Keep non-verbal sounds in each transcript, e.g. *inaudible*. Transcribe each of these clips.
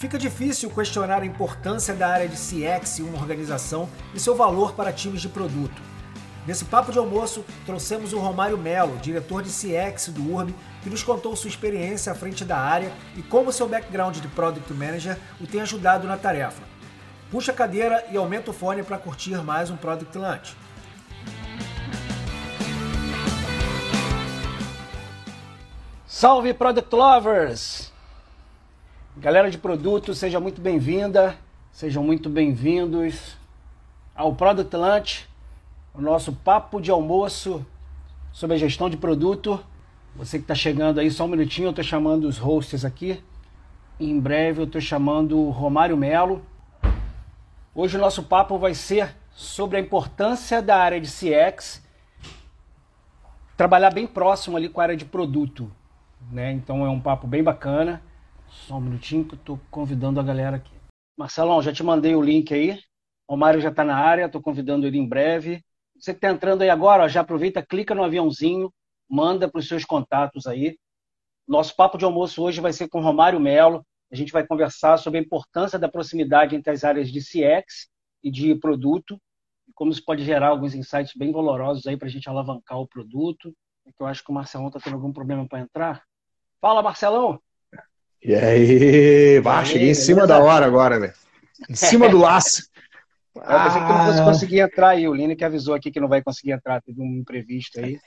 Fica difícil questionar a importância da área de CX em uma organização e seu valor para times de produto. Nesse papo de almoço, trouxemos o Romário Melo, diretor de CX do URB, que nos contou sua experiência à frente da área e como seu background de Product Manager o tem ajudado na tarefa. Puxa a cadeira e aumenta o fone para curtir mais um Product Lunch. Salve Product Lovers! Galera de produto, seja muito bem-vinda, sejam muito bem-vindos ao Product Lunch, o nosso papo de almoço sobre a gestão de produto. Você que está chegando aí, só um minutinho, eu estou chamando os hosts aqui. Em breve eu estou chamando o Romário Melo. Hoje o nosso papo vai ser sobre a importância da área de CX, trabalhar bem próximo ali com a área de produto. Né? Então é um papo bem bacana. Só um minutinho que eu estou convidando a galera aqui. Marcelão, já te mandei o link aí. O Mário já está na área, estou convidando ele em breve. Você que está entrando aí agora, ó, já aproveita, clica no aviãozinho, manda para os seus contatos aí. Nosso papo de almoço hoje vai ser com Romário Melo. A gente vai conversar sobre a importância da proximidade entre as áreas de CX e de produto, e como isso pode gerar alguns insights bem valorosos aí para a gente alavancar o produto. É eu acho que o Marcelão está tendo algum problema para entrar. Fala, Marcelão! E aí, bah, cheguei em cima da hora agora, né? Em *laughs* cima do laço. Eu pensei que não fosse conseguir entrar aí. O Lino que avisou aqui que não vai conseguir entrar, teve um imprevisto aí.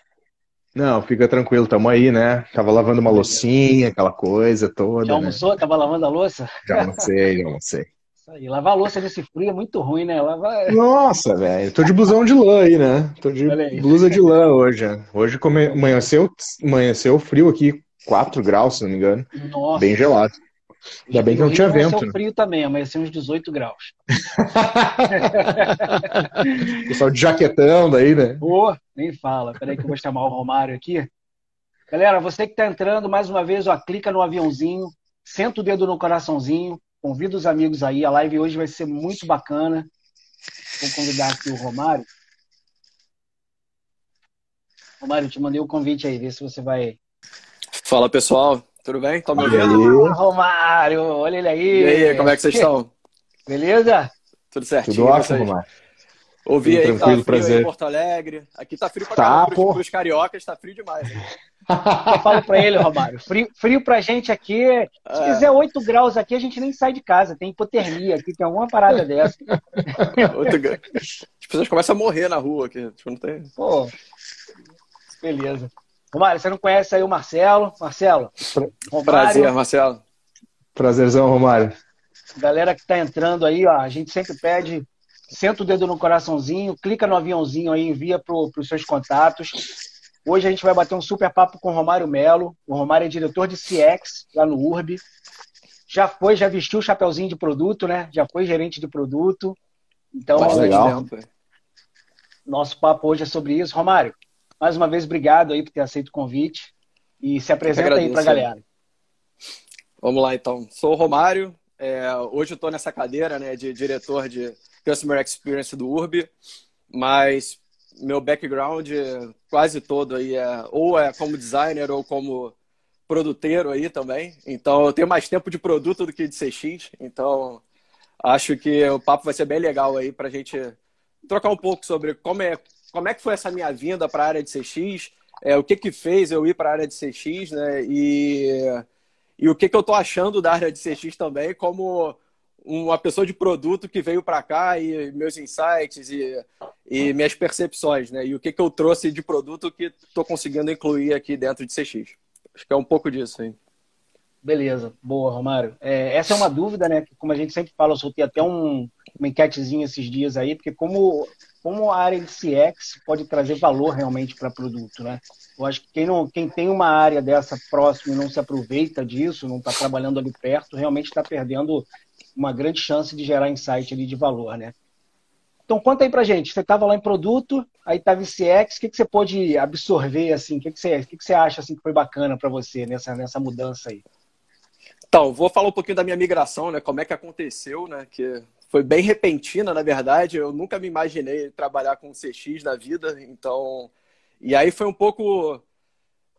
Não, fica tranquilo, tamo aí, né? Tava lavando uma loucinha, aquela coisa toda. Já almoçou? Né? Tava lavando a louça? Já almocei, já almocei. Isso aí, lavar louça nesse frio é muito ruim, né? Lava... Nossa, velho, tô de blusão de lã aí, né? Tô de blusa de lã hoje. Hoje come... amanheceu, amanheceu frio aqui, 4 graus, se não me engano. Nossa. Bem gelado. Ainda bem que não tinha vento. Amanheceu né? frio também, amanheceu uns 18 graus. *laughs* Pessoal de jaquetão daí, né? Pô, nem fala. Peraí que eu vou chamar o Romário aqui. Galera, você que está entrando, mais uma vez, ó, clica no aviãozinho, senta o dedo no coraçãozinho, convida os amigos aí. A live hoje vai ser muito bacana. Vou convidar aqui o Romário. Romário, te mandei o convite aí, vê se você vai Fala pessoal, tudo bem? Tá me ouvindo? Romário, olha ele aí. E aí, como é que vocês estão? *laughs* Beleza? Tudo certinho. Tudo ótimo, Romário. Ouvi aí que tá frio prazer. em Porto Alegre. Aqui tá frio pra tá, caramba. Pros, pros cariocas tá frio demais. Hein? *laughs* Eu falo pra ele, Romário. Frio, frio pra gente aqui. Se é. quiser 8 graus aqui, a gente nem sai de casa. Tem hipotermia aqui, tem alguma parada dessa. *laughs* As pessoas começam a morrer na rua aqui. Tipo, não tem... Pô, beleza. Romário, você não conhece aí o Marcelo? Marcelo. Romário. Prazer, Marcelo. Prazerzão, Romário. Galera que está entrando aí, ó, a gente sempre pede, senta o dedo no coraçãozinho, clica no aviãozinho aí, envia para os seus contatos. Hoje a gente vai bater um super papo com o Romário Melo. O Romário é diretor de CX lá no URB. Já foi, já vestiu o chapeuzinho de produto, né? Já foi gerente de produto. Então, legal. nosso papo hoje é sobre isso. Romário, mais uma vez, obrigado aí por ter aceito o convite. E se apresenta aí para a galera. Vamos lá, então. Sou o Romário. É, hoje eu estou nessa cadeira né, de diretor de Customer Experience do URB, mas meu background quase todo aí é ou é como designer ou como produteiro aí também. Então eu tenho mais tempo de produto do que de CX. Então acho que o papo vai ser bem legal aí para a gente trocar um pouco sobre como é como é que foi essa minha vinda para a área de CX, é, o que que fez eu ir para a área de CX, né? E, e o que que eu estou achando da área de CX também, como uma pessoa de produto que veio para cá e meus insights e, e minhas percepções, né? E o que que eu trouxe de produto que estou conseguindo incluir aqui dentro de CX. Acho que é um pouco disso, hein? Beleza, boa, Romário. É, essa é uma dúvida, né? Como a gente sempre fala, eu soltei até um, uma enquetezinha esses dias aí, porque como, como a área de CX pode trazer valor realmente para produto, né? Eu acho que quem, não, quem tem uma área dessa próxima e não se aproveita disso, não está trabalhando ali perto, realmente está perdendo uma grande chance de gerar insight ali de valor, né? Então conta aí pra gente, você estava lá em produto, aí estava em CX, o que, que você pode absorver assim? O que, que, você, o que, que você acha assim que foi bacana para você nessa, nessa mudança aí? Então, vou falar um pouquinho da minha migração, né? Como é que aconteceu, né? Que foi bem repentina, na verdade. Eu nunca me imaginei trabalhar com CX na vida, então. E aí foi um pouco.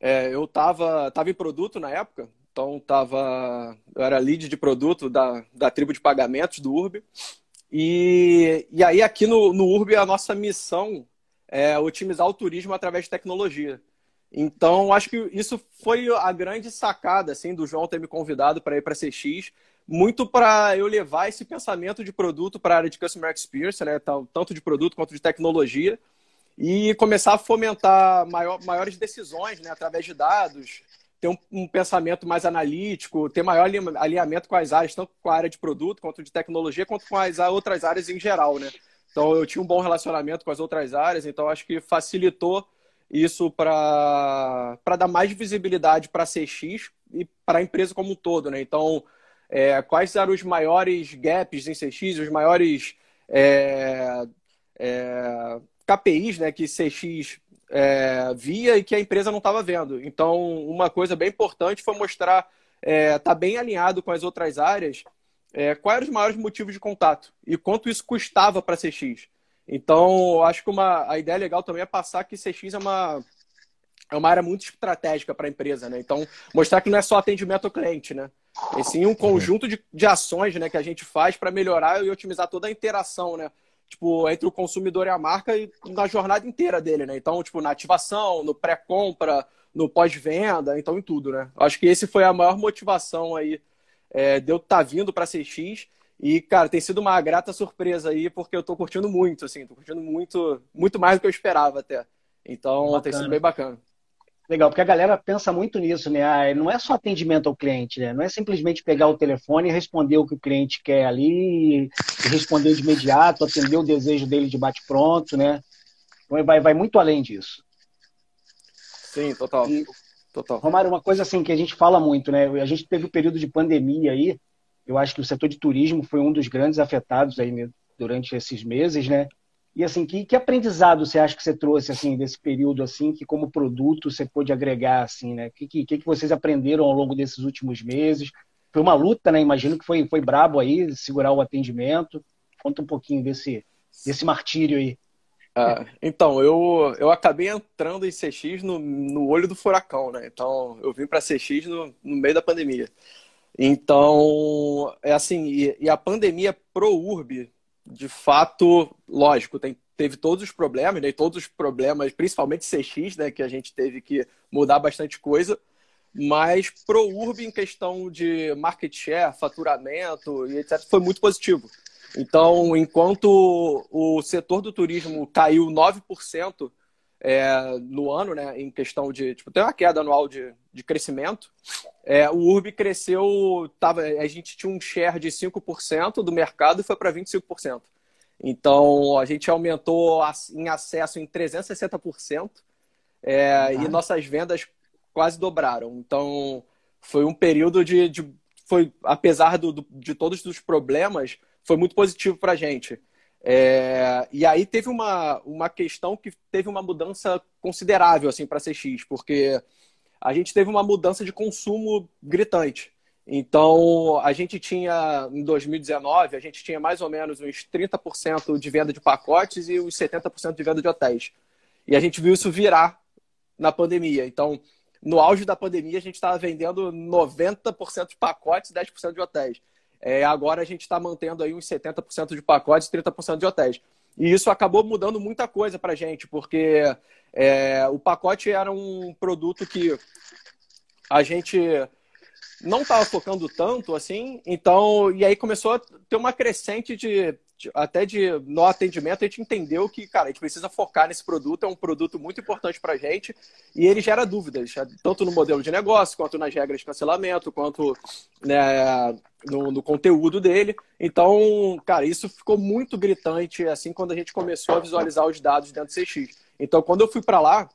É, eu tava, tava em produto na época, Então, tava, eu era lead de produto da, da tribo de pagamentos do Urb. E, e aí, aqui no, no Urb, a nossa missão é otimizar o turismo através de tecnologia. Então, acho que isso foi a grande sacada assim, do João ter me convidado para ir para CX, muito para eu levar esse pensamento de produto para a área de Customer Experience, né, tanto de produto quanto de tecnologia, e começar a fomentar maior, maiores decisões né, através de dados, ter um, um, pensamento mais analítico, ter maior alinhamento com as áreas, tanto com a área de produto, quanto de tecnologia, quanto com as outras áreas em geral. Né? Então, eu tinha um bom relacionamento com as outras áreas, então acho que facilitou isso para dar mais visibilidade para a CX e para a empresa como um todo. Né? Então, é, quais eram os maiores gaps em CX, os maiores é, é, KPIs né, que CX é, via e que a empresa não estava vendo. Então, uma coisa bem importante foi mostrar, é, tá bem alinhado com as outras áreas, é, quais eram os maiores motivos de contato e quanto isso custava para CX. Então, acho que uma, a ideia legal também é passar que CX é uma, é uma área muito estratégica para a empresa, né? Então, mostrar que não é só atendimento ao cliente, né? E sim um conjunto de, de ações né, que a gente faz para melhorar e otimizar toda a interação, né? tipo, entre o consumidor e a marca e na jornada inteira dele, né? Então, tipo, na ativação, no pré-compra, no pós-venda, então em tudo, né? Acho que esse foi a maior motivação aí é, de eu estar tá vindo para CX. E, cara, tem sido uma grata surpresa aí, porque eu tô curtindo muito, assim, tô curtindo muito, muito mais do que eu esperava até. Então, bacana. tem sido bem bacana. Legal, porque a galera pensa muito nisso, né? Ah, não é só atendimento ao cliente, né? Não é simplesmente pegar o telefone e responder o que o cliente quer ali, responder de imediato, atender o desejo dele de bate-pronto, né? Então vai, vai muito além disso. Sim, total. E, total. Romário, uma coisa assim que a gente fala muito, né? A gente teve o um período de pandemia aí, eu acho que o setor de turismo foi um dos grandes afetados aí né, durante esses meses, né? E assim, que, que aprendizado você acha que você trouxe assim desse período assim, que como produto você pôde agregar assim, né? Que, que, que vocês aprenderam ao longo desses últimos meses? Foi uma luta, né? Imagino que foi, foi brabo aí, segurar o atendimento. Conta um pouquinho desse, desse martírio aí. Ah, então, eu, eu acabei entrando em CX no, no olho do furacão, né? Então, eu vim para CX no, no meio da pandemia. Então, é assim, e, e a pandemia pro Urb de fato, lógico, tem, teve todos os problemas, né? Todos os problemas, principalmente CX, né? Que a gente teve que mudar bastante coisa. Mas pro Urb, em questão de market share, faturamento e etc., foi muito positivo. Então, enquanto o setor do turismo caiu 9% é, no ano, né, em questão de. Tipo, tem uma queda anual de, de crescimento. É, o Urb cresceu, tava, a gente tinha um share de 5% do mercado e foi para 25%. Então, a gente aumentou em acesso em 360% é, uhum. e nossas vendas quase dobraram. Então, foi um período de. de foi, apesar do, do, de todos os problemas, foi muito positivo para a gente. É, e aí teve uma, uma questão que teve uma mudança considerável assim para a CX, porque a gente teve uma mudança de consumo gritante. Então, a gente tinha, em 2019, a gente tinha mais ou menos uns 30% de venda de pacotes e uns 70% de venda de hotéis. E a gente viu isso virar na pandemia. Então, no auge da pandemia, a gente estava vendendo 90% de pacotes e 10% de hotéis. É, agora a gente está mantendo aí uns 70% de pacotes e 30% de hotéis. E isso acabou mudando muita coisa para a gente, porque é, o pacote era um produto que a gente não estava focando tanto assim, então, e aí começou a ter uma crescente de, até de no atendimento, a gente entendeu que, cara, a gente precisa focar nesse produto, é um produto muito importante para a gente, e ele gera dúvidas, tanto no modelo de negócio, quanto nas regras de cancelamento, quanto né, no, no, conteúdo dele. Então, cara, isso ficou muito gritante assim quando a gente começou a visualizar os dados dentro do CX. Então, quando eu fui para lá,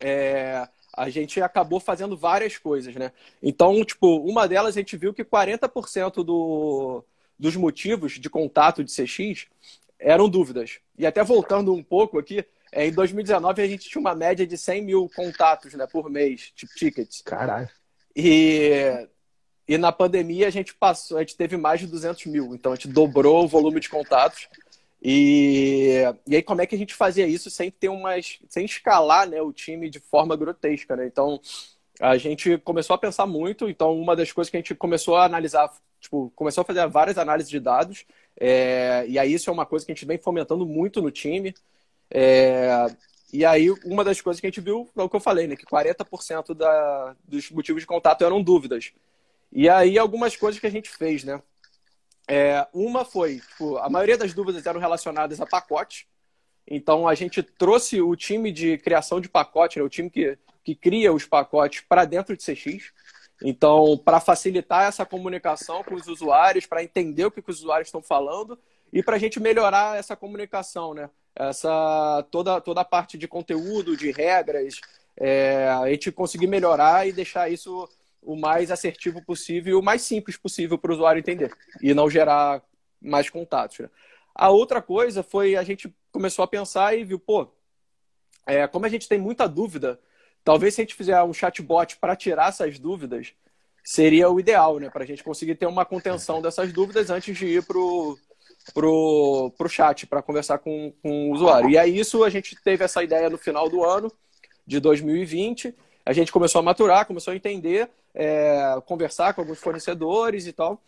é, a gente acabou fazendo várias coisas, né? Então, tipo, uma delas a gente viu que 40% do, dos motivos de contato de CX eram dúvidas. E até voltando um pouco aqui, é, em 2019 a gente tinha uma média de 100 mil contatos né, por mês, tipo tickets. Caralho. E e na pandemia a gente passou, a gente teve mais de 200 mil, então a gente dobrou o volume de contatos. E, e aí como é que a gente fazia isso sem ter umas, sem escalar, né, o time de forma grotesca, né? Então a gente começou a pensar muito. Então, uma das coisas que a gente começou a analisar, tipo, começou a fazer várias análises de dados. É, e aí, isso é uma coisa que a gente vem fomentando muito no time. É, e aí, uma das coisas que a gente viu é o que eu falei, né? Que 40% da, dos motivos de contato eram dúvidas. E aí, algumas coisas que a gente fez, né? É, uma foi, tipo, a maioria das dúvidas eram relacionadas a pacote. Então, a gente trouxe o time de criação de pacote, né? o time que que cria os pacotes para dentro de CX. Então, para facilitar essa comunicação com os usuários, para entender o que, que os usuários estão falando e para a gente melhorar essa comunicação, né? Essa toda toda a parte de conteúdo, de regras, é, a gente conseguir melhorar e deixar isso o mais assertivo possível e o mais simples possível para o usuário entender e não gerar mais contatos. Né? A outra coisa foi a gente começou a pensar e viu, pô, é, como a gente tem muita dúvida Talvez se a gente fizer um chatbot para tirar essas dúvidas, seria o ideal, né? Para a gente conseguir ter uma contenção dessas dúvidas antes de ir para o pro, pro chat para conversar com, com o usuário. E aí isso a gente teve essa ideia no final do ano de 2020. A gente começou a maturar, começou a entender, é, conversar com alguns fornecedores e tal.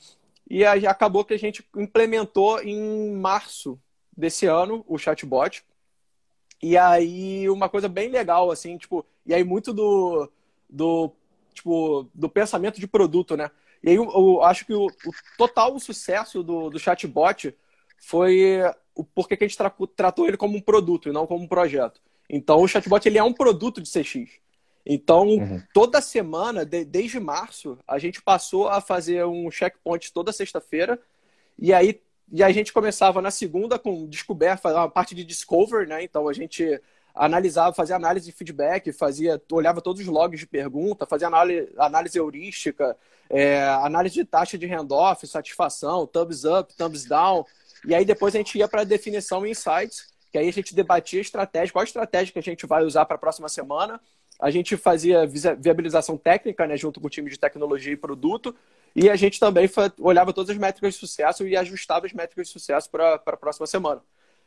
E aí acabou que a gente implementou em março desse ano o chatbot. E aí uma coisa bem legal, assim, tipo, e aí muito do, do, tipo, do pensamento de produto, né? E aí eu, eu acho que o, o, total sucesso do, do chatbot foi o porquê que a gente tra tratou ele como um produto e não como um projeto. Então o chatbot ele é um produto de CX. Então, uhum. toda semana, de, desde março, a gente passou a fazer um checkpoint toda sexta-feira. E aí e a gente começava na segunda com descoberta, a parte de discover, né? Então a gente analisava, fazia análise de feedback, fazia, olhava todos os logs de pergunta, fazia análise, análise heurística, é, análise de taxa de handoff, satisfação, thumbs up, thumbs down. E aí depois a gente ia para a definição e insights, que aí a gente debatia estratégia, qual estratégia que a gente vai usar para a próxima semana. A gente fazia viabilização técnica, né, junto com o time de tecnologia e produto, e a gente também olhava todas as métricas de sucesso e ajustava as métricas de sucesso para a próxima semana.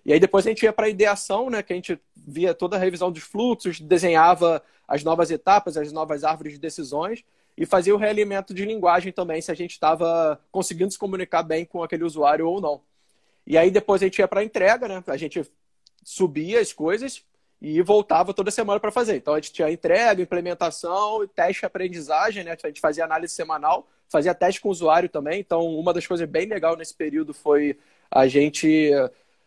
E aí depois a gente ia para a ideação, né, que a gente via toda a revisão dos fluxos, desenhava as novas etapas, as novas árvores de decisões e fazia o realimento de linguagem também, se a gente estava conseguindo se comunicar bem com aquele usuário ou não. E aí depois a gente ia para a entrega, né? A gente subia as coisas e voltava toda semana para fazer. Então a gente tinha entrega, implementação, teste, aprendizagem, né? A gente fazia análise semanal, fazia teste com o usuário também. Então uma das coisas bem legais nesse período foi a gente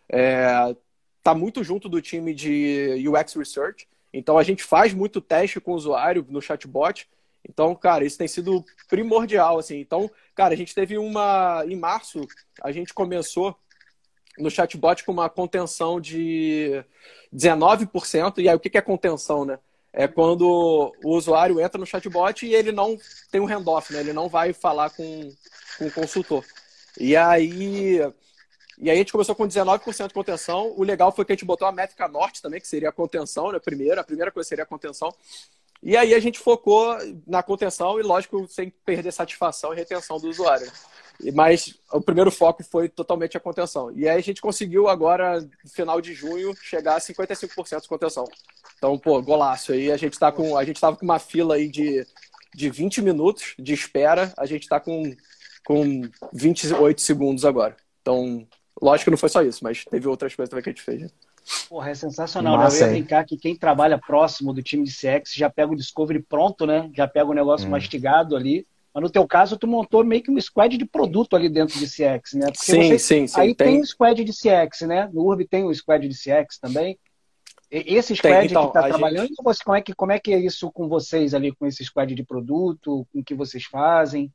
é, tá muito junto do time de UX Research. Então a gente faz muito teste com o usuário no chatbot. Então, cara, isso tem sido primordial, assim. Então, cara, a gente teve uma em março, a gente começou no chatbot com uma contenção de 19%. E aí, o que é contenção, né? É quando o usuário entra no chatbot e ele não tem um handoff, né? Ele não vai falar com, com o consultor. E aí, e aí a gente começou com 19% de contenção. O legal foi que a gente botou a métrica norte também, que seria a contenção, né? Primeiro, a primeira coisa seria a contenção. E aí a gente focou na contenção e, lógico, sem perder satisfação e retenção do usuário. Mas o primeiro foco foi totalmente a contenção. E aí a gente conseguiu agora, no final de junho, chegar a 55% de contenção. Então, pô, golaço. Aí a gente tá com. A gente tava com uma fila aí de, de 20 minutos de espera, a gente está com, com 28 segundos agora. Então, lógico que não foi só isso, mas teve outras coisas também que a gente fez. Né? Porra, é sensacional. Massa, né? Eu ia brincar que quem trabalha próximo do time de CX já pega o Discovery pronto, né? Já pega o negócio hum. mastigado ali. Mas no teu caso, tu montou meio que um squad de produto ali dentro de CX, né? Porque sim, você... sim, sim. Aí tem... tem um squad de CX, né? No Urb tem um squad de CX também. Esse squad tem, então, que está trabalhando, gente... como, é que, como é que é isso com vocês ali, com esse squad de produto, com o que vocês fazem?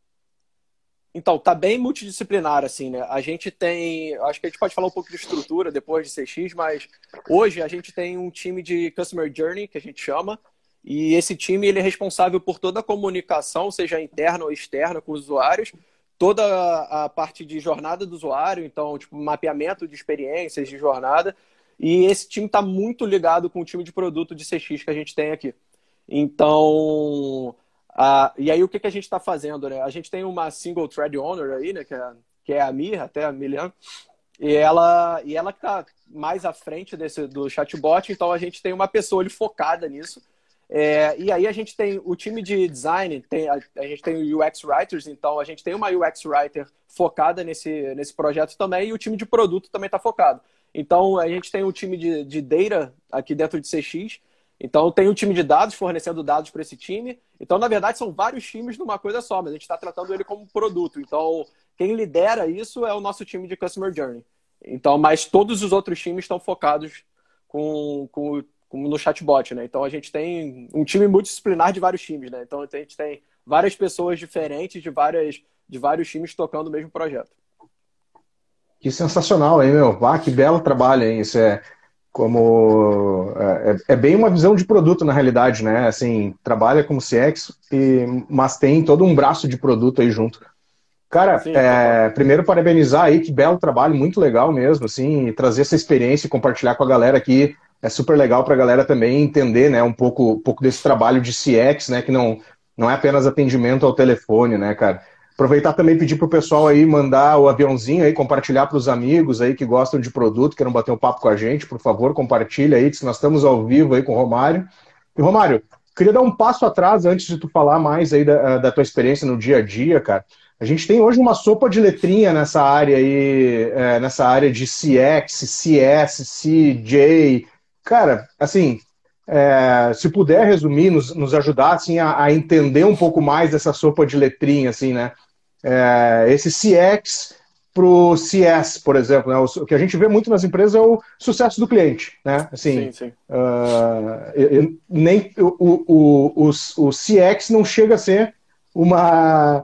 Então, tá bem multidisciplinar, assim, né? A gente tem. Acho que a gente pode falar um pouco de estrutura depois de CX, mas hoje a gente tem um time de Customer Journey, que a gente chama, e esse time ele é responsável por toda a comunicação, seja interna ou externa, com os usuários, toda a parte de jornada do usuário, então, tipo, mapeamento de experiências de jornada. E esse time está muito ligado com o time de produto de CX que a gente tem aqui. Então, a, e aí o que, que a gente está fazendo? Né? A gente tem uma single thread owner aí, né, que é, que é a Mir, até a Milian, e ela e ela está mais à frente desse, do chatbot, então a gente tem uma pessoa ali focada nisso É, e aí a gente tem o time de design, tem, a, a, gente tem o UX Writers, então a gente tem uma UX Writer focada nesse, nesse projeto também, e o time de produto também está focado. Então a gente tem o time de, de data aqui dentro de CX, então tem o time de dados fornecendo dados para esse time. Então, na verdade, são vários times numa coisa só, mas a gente está tratando ele como produto. Então, quem lidera isso é o nosso time de Customer Journey. Então, mas todos os outros times estão focados com, com como no chatbot, né? Então a gente tem um time multidisciplinar de vários times, né? Então a gente tem várias pessoas diferentes de várias de vários times tocando o mesmo projeto. Que sensacional, hein, meu? Ah, que belo trabalho, hein? Isso é como é, é, é bem uma visão de produto na realidade, né? Assim, trabalha como CX, e, mas tem todo um braço de produto aí junto. Cara, Sim, é, primeiro parabenizar aí, que belo trabalho, muito legal mesmo, assim, trazer essa experiência e compartilhar com a galera aqui é super legal para a galera também entender né, um, pouco, um pouco desse trabalho de CX, né, que não, não é apenas atendimento ao telefone, né, cara? Aproveitar também pedir para o pessoal aí mandar o aviãozinho aí, compartilhar para os amigos aí que gostam de produto, queiram bater um papo com a gente, por favor, compartilha aí, que nós estamos ao vivo aí com o Romário. E, Romário, queria dar um passo atrás antes de tu falar mais aí da, da tua experiência no dia a dia, cara. A gente tem hoje uma sopa de letrinha nessa área aí, é, nessa área de CX, CS, CJ, Cara, assim, é, se puder resumir, nos, nos ajudar assim, a, a, entender um pouco mais dessa sopa de letrinha, assim, né? É, esse CX pro CS, por exemplo, né? o, que a gente vê muito nas empresas é o sucesso do cliente, né? Assim, sim, sim. Uh, nem o, o, o, o CX não chega a ser uma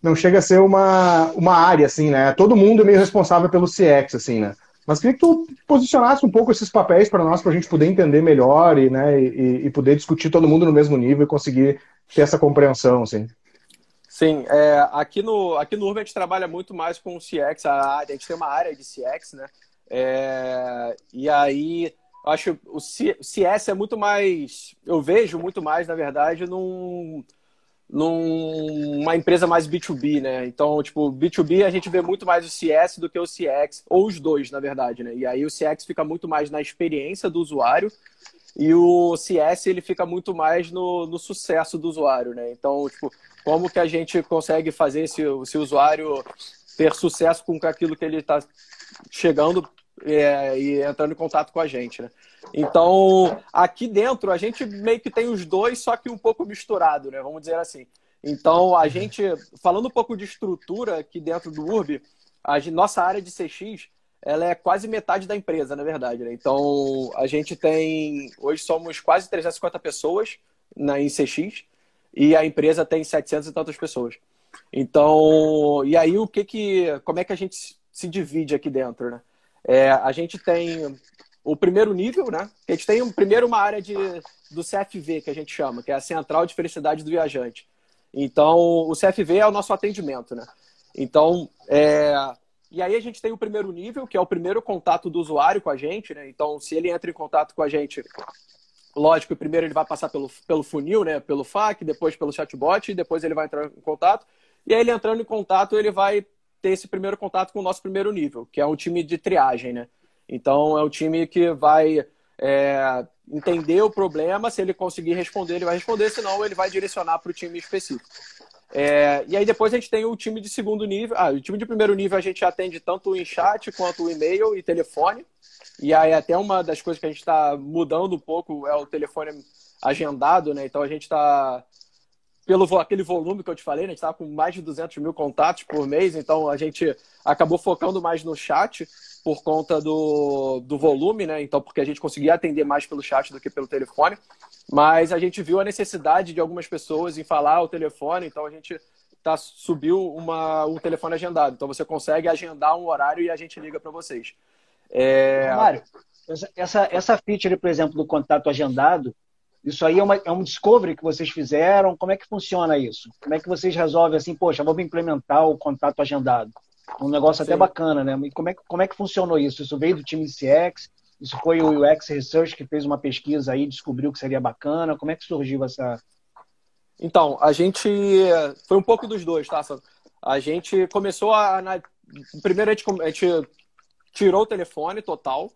não chega a ser uma, uma área, assim, né? Todo mundo é meio responsável pelo CX, assim, né? Mas queria que tu posicionasse um pouco esses papéis para nós, para a gente poder entender melhor e, né, e, e, poder discutir todo mundo no mesmo nível e conseguir ter essa compreensão, assim. Sim, é, aqui, no, aqui no Urban a gente trabalha muito mais com o CX, a, a gente tem uma área de CX, né? É, e aí, acho o CS é muito mais, eu vejo muito mais, na verdade, num, numa empresa mais B2B, né? Então, tipo, B2B a gente vê muito mais o CS do que o CX, ou os dois, na verdade, né? E aí o CX fica muito mais na experiência do usuário e o CS ele fica muito mais no, no sucesso do usuário, né? Então, tipo, como que a gente consegue fazer esse, esse usuário ter sucesso com aquilo que ele está chegando é, e entrando em contato com a gente, né? Então, aqui dentro, a gente meio que tem os dois, só que um pouco misturado, né? Vamos dizer assim. Então, a gente, falando um pouco de estrutura aqui dentro do URB, a nossa área de CX, ela é quase metade da empresa, na verdade, né? Então, a gente tem, hoje somos quase 350 pessoas na, em CX, e a empresa tem 700 e tantas pessoas. Então, e aí o que que, como é que a gente se divide aqui dentro, né? É, a gente tem o primeiro nível, né? A gente tem primeiro uma área de, do CFV, que a gente chama, que é a Central de Felicidade do Viajante. Então, o CFV é o nosso atendimento, né? Então, é... e aí a gente tem o primeiro nível, que é o primeiro contato do usuário com a gente, né? Então, se ele entra em contato com a gente, lógico, primeiro ele vai passar pelo, pelo funil, né? Pelo FAQ, depois pelo chatbot, e depois ele vai entrar em contato. E aí ele entrando em contato, ele vai ter esse primeiro contato com o nosso primeiro nível, que é um time de triagem, né? Então é um time que vai é, entender o problema, se ele conseguir responder, ele vai responder, senão ele vai direcionar para o time específico. É, e aí depois a gente tem o time de segundo nível. Ah, o time de primeiro nível a gente atende tanto em chat quanto e-mail e telefone. E aí até uma das coisas que a gente está mudando um pouco é o telefone agendado, né? Então a gente está pelo aquele volume que eu te falei, né? A gente estava com mais de 200 mil contatos por mês, então a gente acabou focando mais no chat por conta do, do volume, né? Então, porque a gente conseguia atender mais pelo chat do que pelo telefone. Mas a gente viu a necessidade de algumas pessoas em falar o telefone, então a gente tá, subiu uma, um telefone agendado. Então você consegue agendar um horário e a gente liga para vocês. É... Mário, essa, essa feature, por exemplo, do contato agendado, isso aí é, uma, é um discovery que vocês fizeram? Como é que funciona isso? Como é que vocês resolvem assim, poxa, vamos implementar o contato agendado? Um negócio Sim. até bacana, né? E como é, como é que funcionou isso? Isso veio do time CX? Isso foi o UX Research que fez uma pesquisa aí, descobriu que seria bacana? Como é que surgiu essa... Então, a gente... Foi um pouco dos dois, tá? A gente começou a... Primeiro a gente, a gente tirou o telefone total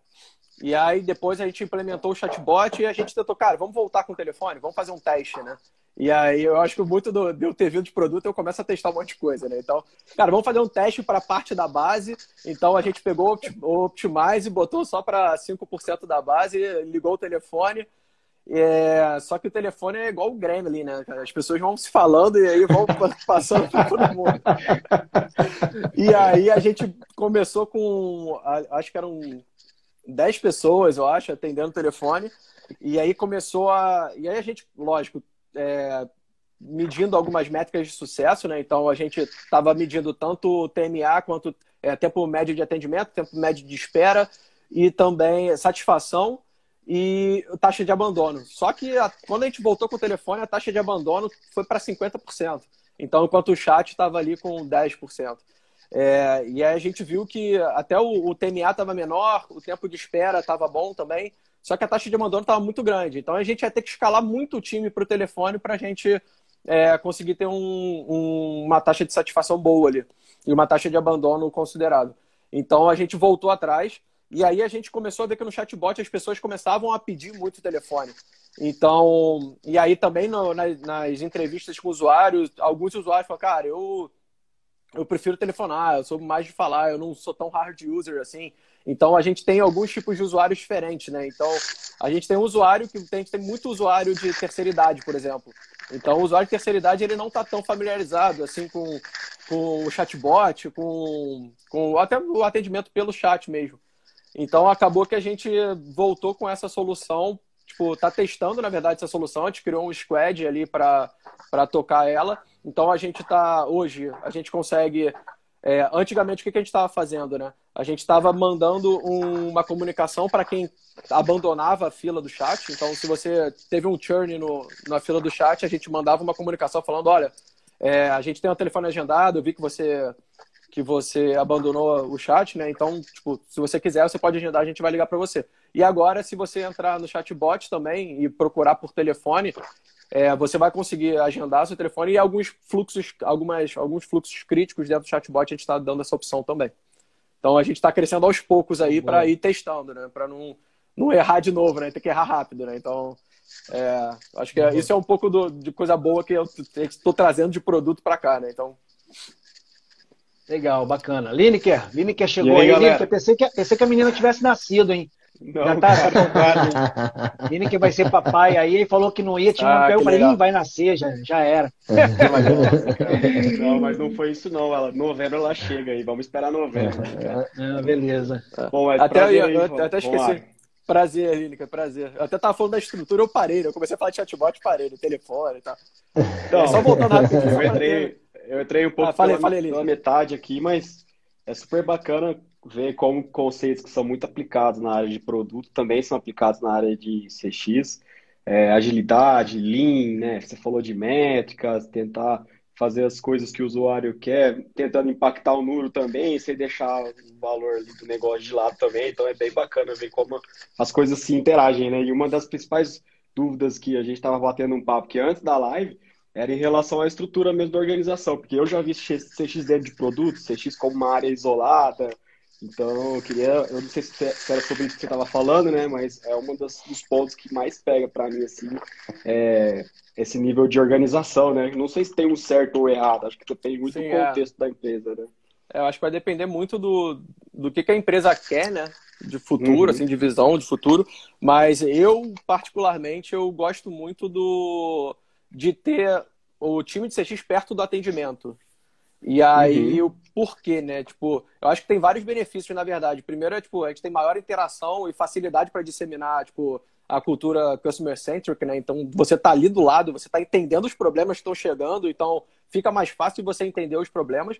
E aí depois a gente implementou o chatbot e a gente tentou, cara, vamos voltar com o telefone, vamos fazer um teste, né? E aí eu acho que muito do, de eu ter vindo de produto, eu começo a testar um monte de coisa, né? Então, cara, vamos fazer um teste para parte da base. Então a gente pegou o Optimize e botou só para 5% da base, ligou o telefone. É, só que o telefone é igual o Gremlin, né? As pessoas vão se falando e aí vão *laughs* passando para todo mundo. E aí a gente começou com, acho que eram 10 pessoas, eu acho, atendendo o telefone. E aí começou a. E aí a gente, lógico, é, medindo algumas métricas de sucesso, né? Então a gente estava medindo tanto TMA quanto é, tempo médio de atendimento, tempo médio de espera e também satisfação e taxa de abandono. Só que a, quando a gente voltou com o telefone, a taxa de abandono foi para 50%. Então, enquanto o chat estava ali com 10%. É, e aí a gente viu que até o, o TMA estava menor, o tempo de espera estava bom também. Só que a taxa de abandono estava muito grande. Então a gente ia ter que escalar muito o time para o telefone para a gente é, conseguir ter um, um, uma taxa de satisfação boa ali e uma taxa de abandono considerável. Então a gente voltou atrás e aí a gente começou a ver que no chatbot as pessoas começavam a pedir muito telefone. Então, e aí também no, nas, nas, entrevistas com usuários, alguns usuários falaram, cara, eu, eu prefiro telefonar, eu sou mais de falar, eu não sou tão hard user assim. Então a gente tem alguns tipos de usuários diferentes, né? Então a gente tem um usuário que tem, tem muito usuário de terceira idade, por exemplo. Então o usuário de terceira idade ele não está tão familiarizado assim com, com o chatbot, com, com até o atendimento pelo chat mesmo. Então acabou que a gente voltou com essa solução, tipo, tá testando na verdade essa solução, a gente criou um squad ali para tocar ela. Então a gente está hoje, a gente consegue é, antigamente, o que, a gente estava fazendo, né? A gente estava mandando um, uma comunicação para quem abandonava a fila do chat. Então, se você teve um churn no, na fila do chat, a gente mandava uma comunicação falando: olha, é, a gente tem um telefone agendado, eu vi que você que você abandonou o chat, né? Então, tipo, se você quiser, você pode agendar, a gente vai ligar para você. E agora, se você entrar no chatbot também e procurar por telefone, é, você vai conseguir agendar seu telefone e alguns fluxos, algumas, alguns fluxos críticos dentro do chatbot a gente está dando essa opção também. Então a gente está crescendo aos poucos aí para ir testando, né? Para não, não errar de novo, né? Tem que errar rápido, né? Então é, acho que é, isso é um pouco do, de coisa boa que eu estou trazendo de produto para cá, né? Então Legal, bacana. Lineker, Lineker chegou aí. aí Lineker, pensei que, pensei que a menina tivesse nascido, hein? Não, Já tá cara, Menino que vai ser papai aí, ele falou que não ia, tinha ah, um pé, eu falei, vai nascer, já, já era. *laughs* não, mas não foi isso não, ela, novembro ela chega aí, vamos esperar novembro. Ah, beleza. Bom, até, eu, eu, eu, até esqueci. Prazer, Línica, prazer. Eu até tava falando da estrutura, eu parei, né? Eu comecei a falar de chatbot, parei, no telefone e tal. Então, é, só voltando rapidinho. Eu entrei, eu entrei um pouco ah, falei, pela, falei, pela metade aqui, mas é super bacana ver como conceitos que são muito aplicados na área de produto também são aplicados na área de CX. É, agilidade, lean, né? Você falou de métricas, tentar fazer as coisas que o usuário quer, tentando impactar o número também, sem deixar o valor do negócio de lado também. Então é bem bacana ver como as coisas se interagem, né? E uma das principais dúvidas que a gente estava batendo um papo que antes da live era em relação à estrutura mesmo da organização, porque eu já vi CX dentro de produtos, CX como uma área isolada, então, eu queria, eu não sei se era sobre isso que você estava falando, né? Mas é um dos pontos que mais pega para mim, assim, é esse nível de organização, né? Não sei se tem um certo ou errado, acho que depende muito Sim, do é. contexto é. da empresa, né? É, eu acho que vai depender muito do, do que, que a empresa quer, né? De futuro, uhum. assim, de visão de futuro. Mas eu, particularmente, eu gosto muito do de ter o time de CX perto do atendimento. E aí, uhum. o porquê, né? Tipo, eu acho que tem vários benefícios, na verdade. Primeiro é, tipo, a gente tem maior interação e facilidade para disseminar, tipo, a cultura customer-centric, né? Então, você tá ali do lado, você tá entendendo os problemas que estão chegando, então fica mais fácil você entender os problemas.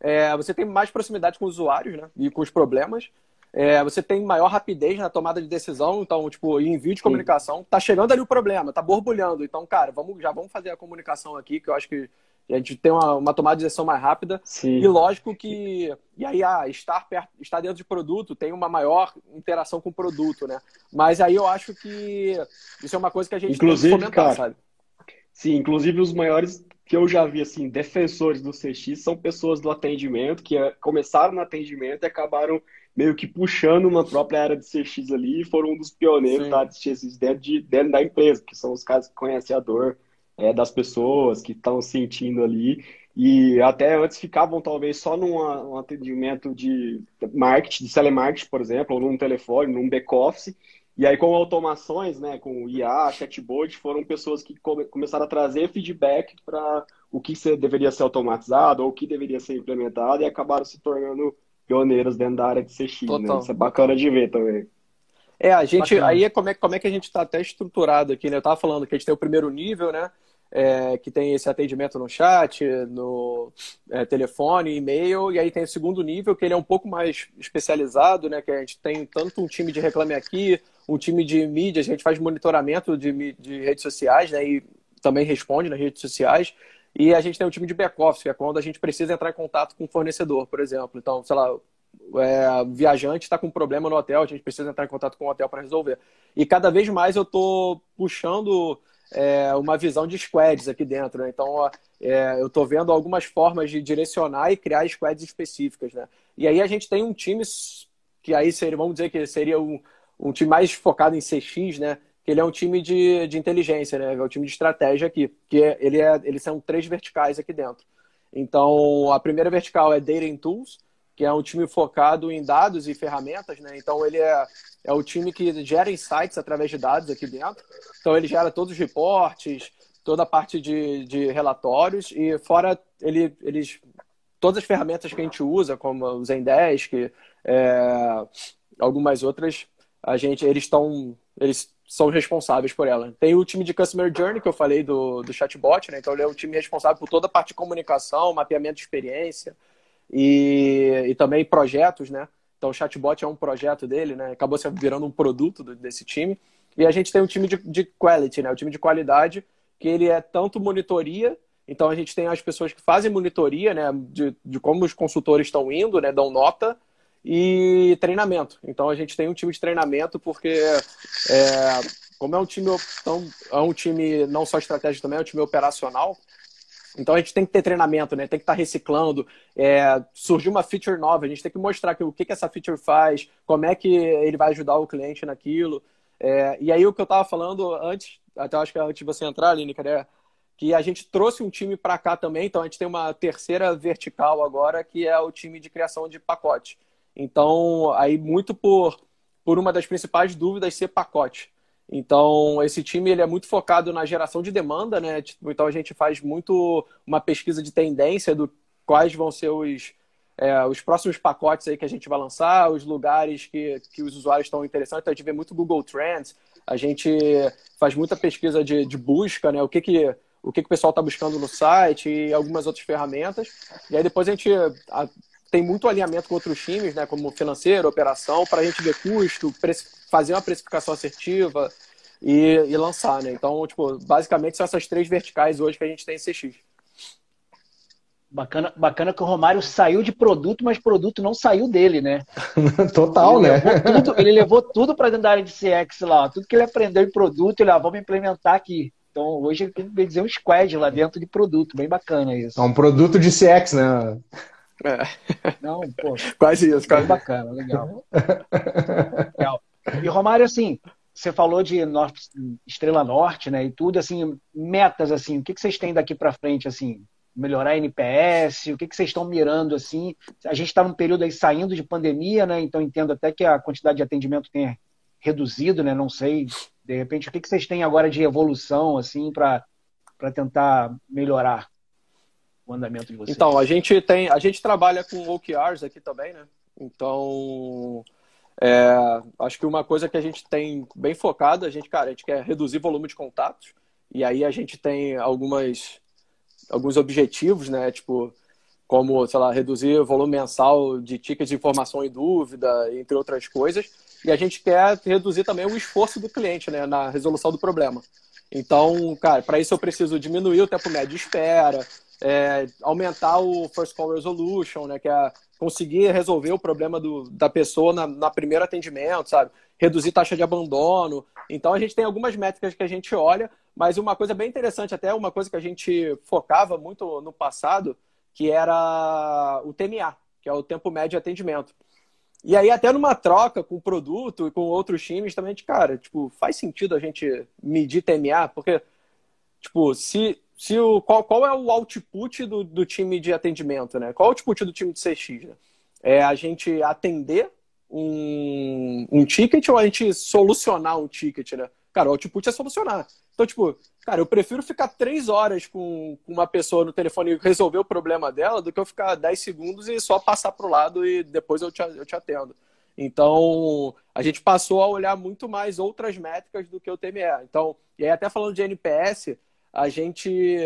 É, você tem mais proximidade com os usuários, né? E com os problemas. É, você tem maior rapidez na tomada de decisão, então, tipo, envio de comunicação. Sim. Tá chegando ali o problema, tá borbulhando. Então, cara, vamos, já vamos fazer a comunicação aqui, que eu acho que a gente tem uma, uma tomada de decisão mais rápida. Sim. E lógico que. E aí, ah, estar, perto, estar dentro de produto tem uma maior interação com o produto, né? Mas aí eu acho que isso é uma coisa que a gente inclusive, tem que comentar, cara, sabe? Sim, inclusive os maiores que eu já vi, assim, defensores do CX são pessoas do atendimento que eh, começaram no atendimento e acabaram meio que puxando uma própria área de CX ali e foram um dos pioneiros área de CX dentro, de, dentro da empresa, que são os caras que conhecem a dor é, das pessoas, que estão sentindo ali. E até antes ficavam talvez só num atendimento de marketing, de telemarketing, por exemplo, ou num telefone, num back-office. E aí, com automações, né, com IA, chatbot, foram pessoas que come começaram a trazer feedback para o que deveria ser automatizado ou o que deveria ser implementado e acabaram se tornando pioneiros dentro da área de CX. Né? Isso é bacana de ver também. É, a gente. Bacana. Aí é como, é como é que a gente está até estruturado aqui, né? Eu estava falando que a gente tem o primeiro nível, né? É, que tem esse atendimento no chat, no é, telefone, e-mail, e aí tem o segundo nível, que ele é um pouco mais especializado, né? Que a gente tem tanto um time de reclame aqui, um time de mídia, a gente faz monitoramento de, de redes sociais, né? E também responde nas redes sociais. E a gente tem um time de back-office, que é quando a gente precisa entrar em contato com o fornecedor, por exemplo. Então, sei lá, é, viajante está com um problema no hotel, a gente precisa entrar em contato com o hotel para resolver. E cada vez mais eu estou puxando é, uma visão de squads aqui dentro. Né? Então, é, eu estou vendo algumas formas de direcionar e criar squads específicas. Né? E aí a gente tem um time que aí seria, vamos dizer que seria um, um time mais focado em CX, né? ele é um time de, de inteligência, né? É um time de estratégia aqui, que é, ele é, eles são três verticais aqui dentro. Então, a primeira vertical é Data and Tools, que é um time focado em dados e ferramentas, né? Então, ele é, é o time que gera insights através de dados aqui dentro. Então, ele gera todos os reportes, toda a parte de, de relatórios e fora ele, eles todas as ferramentas que a gente usa, como o Zendesk, é, algumas outras, a gente eles estão eles são responsáveis por ela. Tem o time de Customer Journey, que eu falei do, do chatbot, né? Então ele é o time responsável por toda a parte de comunicação, mapeamento de experiência e, e também projetos, né? Então o chatbot é um projeto dele, né? Acabou se virando um produto desse time. E a gente tem um time de, de quality, né? O time de qualidade, que ele é tanto monitoria, então a gente tem as pessoas que fazem monitoria, né? De, de como os consultores estão indo, né? Dão nota e treinamento. Então a gente tem um time de treinamento porque é, como é um time tão, é um time não só estratégico também, é um time operacional. Então a gente tem que ter treinamento, né? Tem que estar reciclando. É, surgiu uma feature nova, a gente tem que mostrar que, o que, que essa feature faz, como é que ele vai ajudar o cliente naquilo. É, e aí o que eu estava falando antes, até acho que antes de você entrar, Lineker, é que a gente trouxe um time para cá também. Então a gente tem uma terceira vertical agora, que é o time de criação de pacote. Então, aí muito por, por uma das principais dúvidas ser pacote. Então, esse time ele é muito focado na geração de demanda, né? Tipo, então, a gente faz muito uma pesquisa de tendência do quais vão ser os, é, os próximos pacotes aí que a gente vai lançar, os lugares que, que os usuários estão interessados. Então, a gente vê muito Google Trends, a gente faz muita pesquisa de, de busca, né? O que que o que, que o pessoal está buscando no site e algumas outras ferramentas. E aí depois a gente tem muito alinhamento com outros times, né, como financeiro, operação, para a gente ver custo, fazer uma precificação assertiva e, e, lançar, né? Então, tipo, basicamente são essas três verticais hoje que a gente tem em CX. Bacana, bacana que o Romário saiu de produto, mas produto não saiu dele, né? *laughs* Total, ele né? Levou tudo, ele levou tudo para dentro da área de CX lá. Tudo que ele aprendeu em produto, ele, ah, vamos implementar aqui. Então, hoje ele tem que dizer um squad lá dentro de produto. Bem bacana isso. É um produto de CX, né? É. Não, pô. Quase isso, quase. Bacana, legal. legal. E Romário, assim, você falou de Norte, Estrela Norte, né, e tudo, assim, metas, assim, o que, que vocês têm daqui para frente, assim, melhorar NPS, o que, que vocês estão mirando, assim, a gente está num período aí saindo de pandemia, né, então entendo até que a quantidade de atendimento tenha reduzido, né, não sei, de repente, o que, que vocês têm agora de evolução, assim, para tentar melhorar? O andamento de vocês? Então, a gente tem, a gente trabalha com OKRs aqui também, né? Então, é, acho que uma coisa que a gente tem bem focado, a gente, cara, a gente quer reduzir volume de contatos, e aí a gente tem algumas, alguns objetivos, né? Tipo, como, sei lá, reduzir o volume mensal de tickets de informação e dúvida, entre outras coisas. E a gente quer reduzir também o esforço do cliente, né, na resolução do problema. Então, cara, para isso eu preciso diminuir o tempo médio de espera, é, aumentar o first call resolution, né, que é conseguir resolver o problema do, da pessoa na, na primeiro atendimento, sabe? Reduzir taxa de abandono. Então a gente tem algumas métricas que a gente olha, mas uma coisa bem interessante, até uma coisa que a gente focava muito no passado, que era o TMA, que é o tempo médio de atendimento. e aí, até numa troca com o produto e com outros times, também, cara, tipo, faz sentido a gente medir TMA, porque, tipo, se, se o, qual, qual é o output do, do time de atendimento, né? Qual é o output do time de CX, né? É a gente atender um, um ticket ou a gente solucionar um ticket, né? Cara, o output é solucionar. Então, tipo, cara, eu prefiro ficar três horas com, uma pessoa no telefone e resolver o problema dela do que eu ficar dez segundos e só passar pro lado e depois eu te, eu te atendo. Então, a gente passou a olhar muito mais outras métricas do que o TME. Então, e aí até falando de NPS, a gente,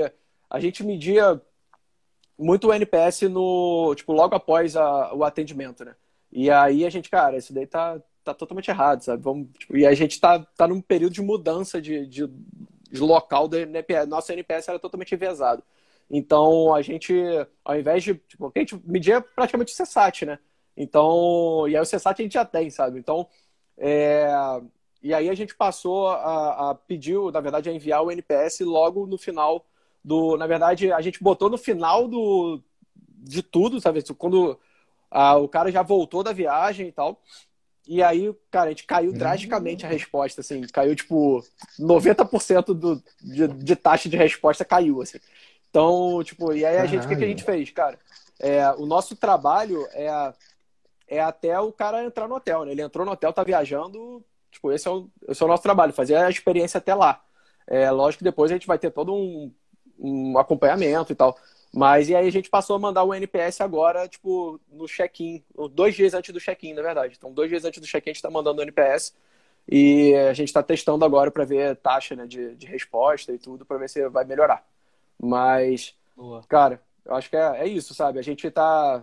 a gente media muito o NPS no, tipo, logo após a, o atendimento, né? E aí a gente, cara, isso daí tá, tá totalmente errado, sabe? Vamos, tipo, e a gente tá, tá num período de mudança de, de, de local da NPS. Nosso NPS era totalmente envezado. Então, a gente, ao invés de. Tipo, a gente media praticamente o CSAT, né? Então, e aí o CSAT a gente já tem, sabe? Então, é, e aí a gente passou a, a pediu, na verdade, a enviar o NPS logo no final do. Na verdade, a gente botou no final do, de tudo, sabe? Quando a, o cara já voltou da viagem e tal. E aí, cara, a gente caiu uhum. drasticamente a resposta, assim, caiu tipo 90% do, de, de taxa de resposta caiu, assim. Então, tipo, e aí a gente, o que, que, a gente fez, cara? É, o nosso trabalho é, é até o cara entrar no hotel, né? Ele entrou no hotel, tá viajando, tipo, esse é o, esse é o nosso trabalho, fazer a experiência até lá. É, lógico que depois a gente vai ter todo um, um acompanhamento e tal. Mas e aí a gente passou a mandar o NPS agora, tipo, no check-in, dois dias antes do check-in, na verdade. Então, dois dias antes do check-in a gente está mandando o NPS e a gente está testando agora para ver taxa né, de, de resposta e tudo, para ver se vai melhorar. Mas, Boa. cara, eu acho que é, é isso, sabe? A gente está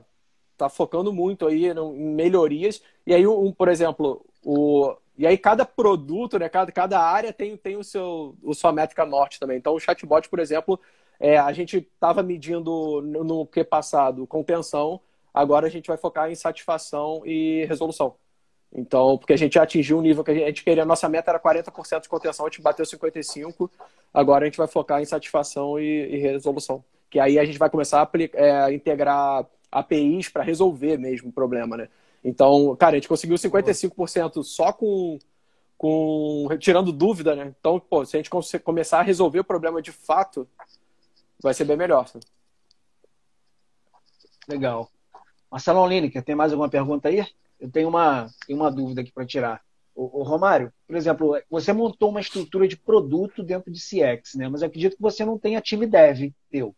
tá focando muito aí em melhorias. E aí, um, por exemplo, o, e aí cada produto, né, cada, cada área tem, tem o seu o sua métrica norte também. Então o chatbot, por exemplo, é, a gente estava medindo no, no que passado contenção, agora a gente vai focar em satisfação e resolução. Então, porque a gente já atingiu um nível que a gente queria, a nossa meta era 40% de contenção, a gente bateu 55%, agora a gente vai focar em satisfação e, e resolução. Que aí a gente vai começar a é, integrar APIs para resolver mesmo o problema, né? Então, cara, a gente conseguiu 55% só com, com tirando dúvida, né? Então, pô, se a gente começar a resolver o problema de fato, vai ser bem melhor. Legal. Marcelo Lineker, tem mais alguma pergunta aí? Eu tenho uma, tenho uma dúvida aqui para tirar. O, o, Romário, por exemplo, você montou uma estrutura de produto dentro de CX, né? mas eu acredito que você não tenha time dev teu.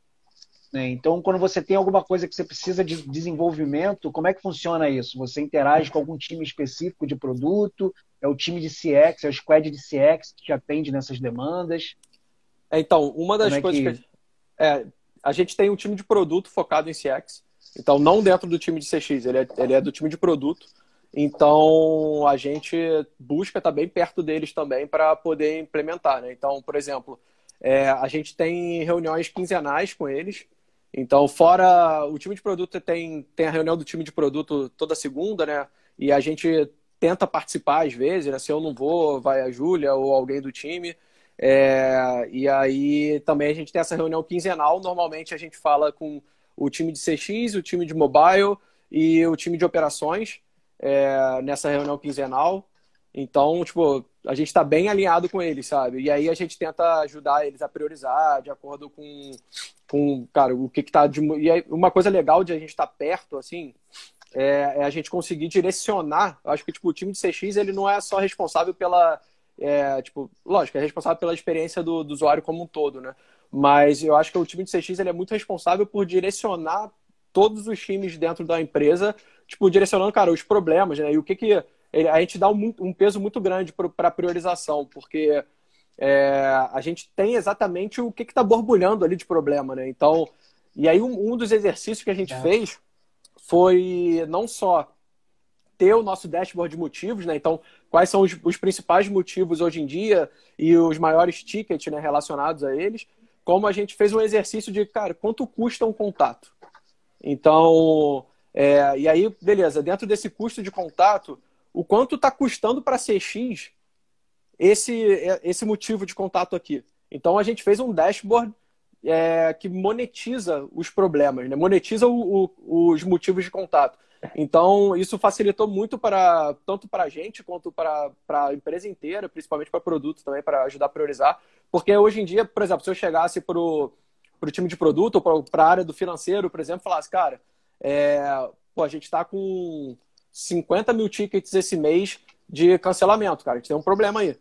Né? Então, quando você tem alguma coisa que você precisa de desenvolvimento, como é que funciona isso? Você interage com algum time específico de produto? É o time de CX, é o squad de CX que te atende nessas demandas? É, então, uma das é coisas que... que é, a gente tem um time de produto focado em CX. Então, não dentro do time de CX, ele é, ele é do time de produto. Então, a gente busca estar bem perto deles também para poder implementar. Né? Então, por exemplo, é, a gente tem reuniões quinzenais com eles. Então, fora o time de produto tem, tem a reunião do time de produto toda segunda, né? E a gente tenta participar às vezes, né? Se eu não vou, vai a Júlia ou alguém do time. É, e aí também a gente tem essa reunião quinzenal. Normalmente a gente fala com o time de CX, o time de mobile e o time de operações é, nessa reunião quinzenal. Então, tipo, a gente está bem alinhado com eles, sabe? E aí a gente tenta ajudar eles a priorizar de acordo com, com cara, o que, que tá de. E aí, uma coisa legal de a gente estar tá perto, assim, é, é, a gente conseguir direcionar. Eu acho que tipo, o time de CX ele não é só responsável pela é, tipo, lógico, é responsável pela experiência do, do, usuário como um todo, né? Mas eu acho que o time de CX ele é muito responsável por direcionar todos os times dentro da empresa, tipo, direcionando, cara, os problemas, né? E o que que... A gente dá um, um peso muito grande para a priorização, porque é, a gente tem exatamente o que está borbulhando ali de problema, né? Então, e aí um, um dos exercícios que a gente é. fez foi não só ter o nosso dashboard de motivos, né? Então, quais são os, os principais motivos hoje em dia e os maiores tickets né, relacionados a eles, como a gente fez um exercício de, cara, quanto custa um contato? Então, é, e aí, beleza, dentro desse custo de contato, o quanto está custando para CX esse, esse motivo de contato aqui? Então, a gente fez um dashboard é, que monetiza os problemas, né? monetiza o, o, os motivos de contato. Então, isso facilitou muito para tanto para a gente quanto para a empresa inteira, principalmente para produto também, para ajudar a priorizar. Porque hoje em dia, por exemplo, se eu chegasse para o time de produto ou para a área do financeiro, por exemplo, falasse, cara, é, pô, a gente está com 50 mil tickets esse mês de cancelamento, cara, a gente tem um problema aí.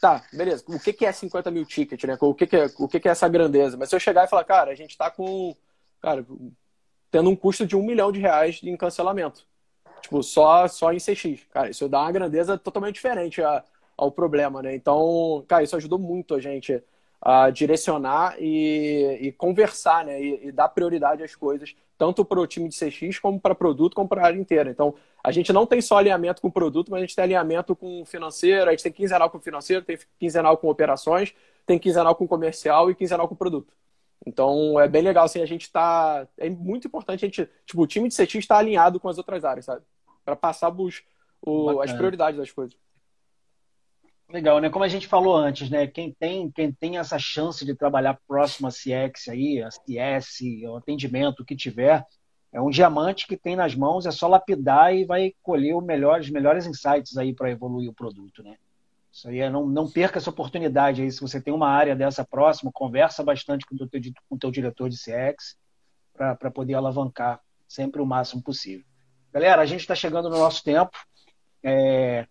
Tá, beleza. O que, que é 50 mil tickets, né? O que, que, é, o que, que é essa grandeza? Mas se eu chegar e falar, cara, a gente está com. Cara, tendo um custo de um milhão de reais em cancelamento. Tipo, só, só em CX. Cara, isso dá uma grandeza totalmente diferente a, ao problema, né? Então, cara, isso ajudou muito a gente a direcionar e, e conversar, né? E, e, dar prioridade às coisas, tanto para o time de CX, como para produto, como para a área inteira. Então, a gente não tem só alinhamento com o produto, mas a gente tem alinhamento com o financeiro, a gente tem quinzenal com o financeiro, tem quinzenal com operações, tem quinzenal com comercial e quinzenal com produto. Então é bem legal, assim, a gente tá. É muito importante a gente. Tipo, o time de CX está alinhado com as outras áreas, sabe? Para passar os, o, as prioridades das coisas. Legal, né? Como a gente falou antes, né? Quem tem, quem tem essa chance de trabalhar próximo a CX aí, a CS, o atendimento, o que tiver, é um diamante que tem nas mãos, é só lapidar e vai colher melhor, os melhores insights aí para evoluir o produto, né? Isso aí é, não, não perca essa oportunidade aí. Se você tem uma área dessa próxima, conversa bastante com o teu, com o teu diretor de CX para poder alavancar sempre o máximo possível. Galera, a gente está chegando no nosso tempo. É...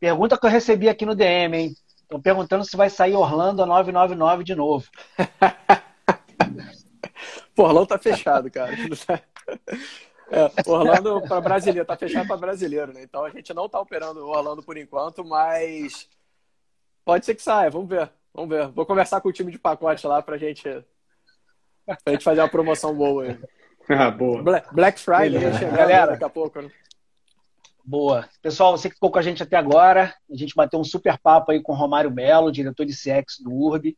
Pergunta que eu recebi aqui no DM, hein? Estão perguntando se vai sair Orlando a 999 de novo. *laughs* Pô, Orlando tá fechado, cara. *laughs* É, Orlando para brasileiro, tá fechado para brasileiro, né? Então a gente não tá operando o Orlando por enquanto, mas pode ser que saia, vamos ver. Vamos ver. Vou conversar com o time de pacote lá pra gente, pra gente fazer uma promoção boa aí. Ah, boa. Black Friday galera daqui a pouco, né? Boa. Pessoal, você que ficou com a gente até agora, a gente bateu um super papo aí com o Romário Melo, diretor de CX do URB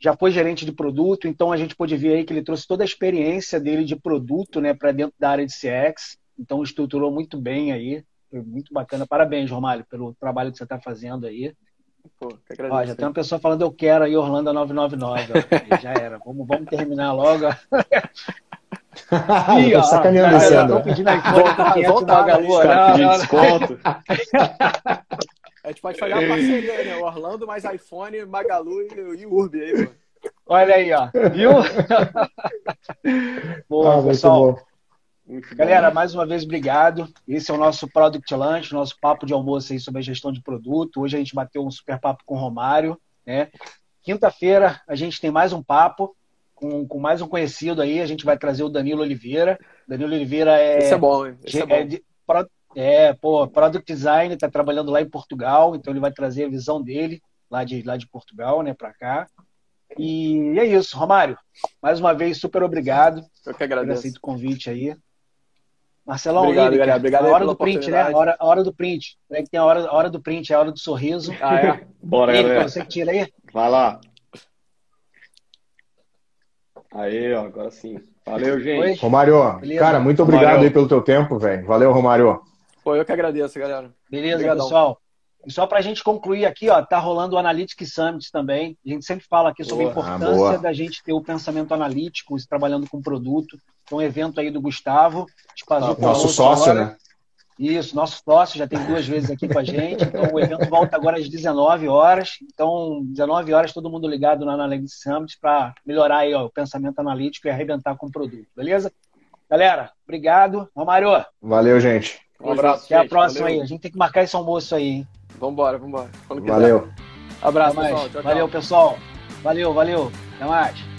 já foi gerente de produto, então a gente pôde ver aí que ele trouxe toda a experiência dele de produto né, para dentro da área de CX, então estruturou muito bem aí, foi muito bacana. Parabéns, Romário, pelo trabalho que você está fazendo aí. Pô, Ó, já tem uma pessoa falando eu quero aí Orlando 999. Ó, *laughs* já era. Vamos, vamos terminar logo. *laughs* Ih, ó, sacaneando esse Estão pedindo iPhone voltar, voltar, Magalu. Pedindo desconto. *laughs* A gente pode fazer uma parceria, né? Orlando mais iPhone, Magalu e, e Urb aí, mano. Olha aí, ó. Viu? *laughs* Boa, ah, pessoal. Galera, mais uma vez, obrigado. Esse é o nosso Product Lunch, nosso papo de almoço aí sobre a gestão de produto. Hoje a gente bateu um super papo com o Romário, né? Quinta-feira a gente tem mais um papo com, com mais um conhecido aí. A gente vai trazer o Danilo Oliveira. Danilo Oliveira é. Esse é bom, hein? Esse é, bom. é de, é, pô, Product Design está trabalhando lá em Portugal, então ele vai trazer a visão dele lá de, lá de Portugal, né, para cá. E é isso, Romário. Mais uma vez, super obrigado. Eu que agradeço. Por aceito o convite aí. Marcelão, obrigado, Lírica, obrigado a hora do print, né? A hora, a hora do print. É que tem a hora, a hora do print, é a hora do sorriso. Ah, é? *laughs* Bora, Lírica, galera. Você que tira aí? Vai lá. Aí, ó, agora sim. Valeu, gente. Oi? Romário, Beleza. cara, muito obrigado Romário. aí pelo teu tempo, velho. Valeu, Romário. Pô, eu que agradeço, galera. Beleza, Obrigadão. pessoal. E só para a gente concluir aqui, ó, tá rolando o Analytics Summit também. A gente sempre fala aqui sobre boa. a importância ah, da gente ter o pensamento analítico, trabalhando com produto. Então, um evento aí do Gustavo. Ah, nosso sócio, agora. né? Isso, nosso sócio já tem duas vezes aqui com a gente. Então, o evento volta agora às 19 horas. Então, 19 horas, todo mundo ligado no Analytics Summit para melhorar aí, ó, o pensamento analítico e arrebentar com o produto, beleza? Galera, obrigado. Romário. Valeu, gente. Um abraço. Até gente. a próxima Valeu. aí. A gente tem que marcar esse almoço aí, hein? Vambora, vambora. Valeu. Abraço, pessoal. Tchau, Valeu, pessoal. Valeu, valeu. Até mais.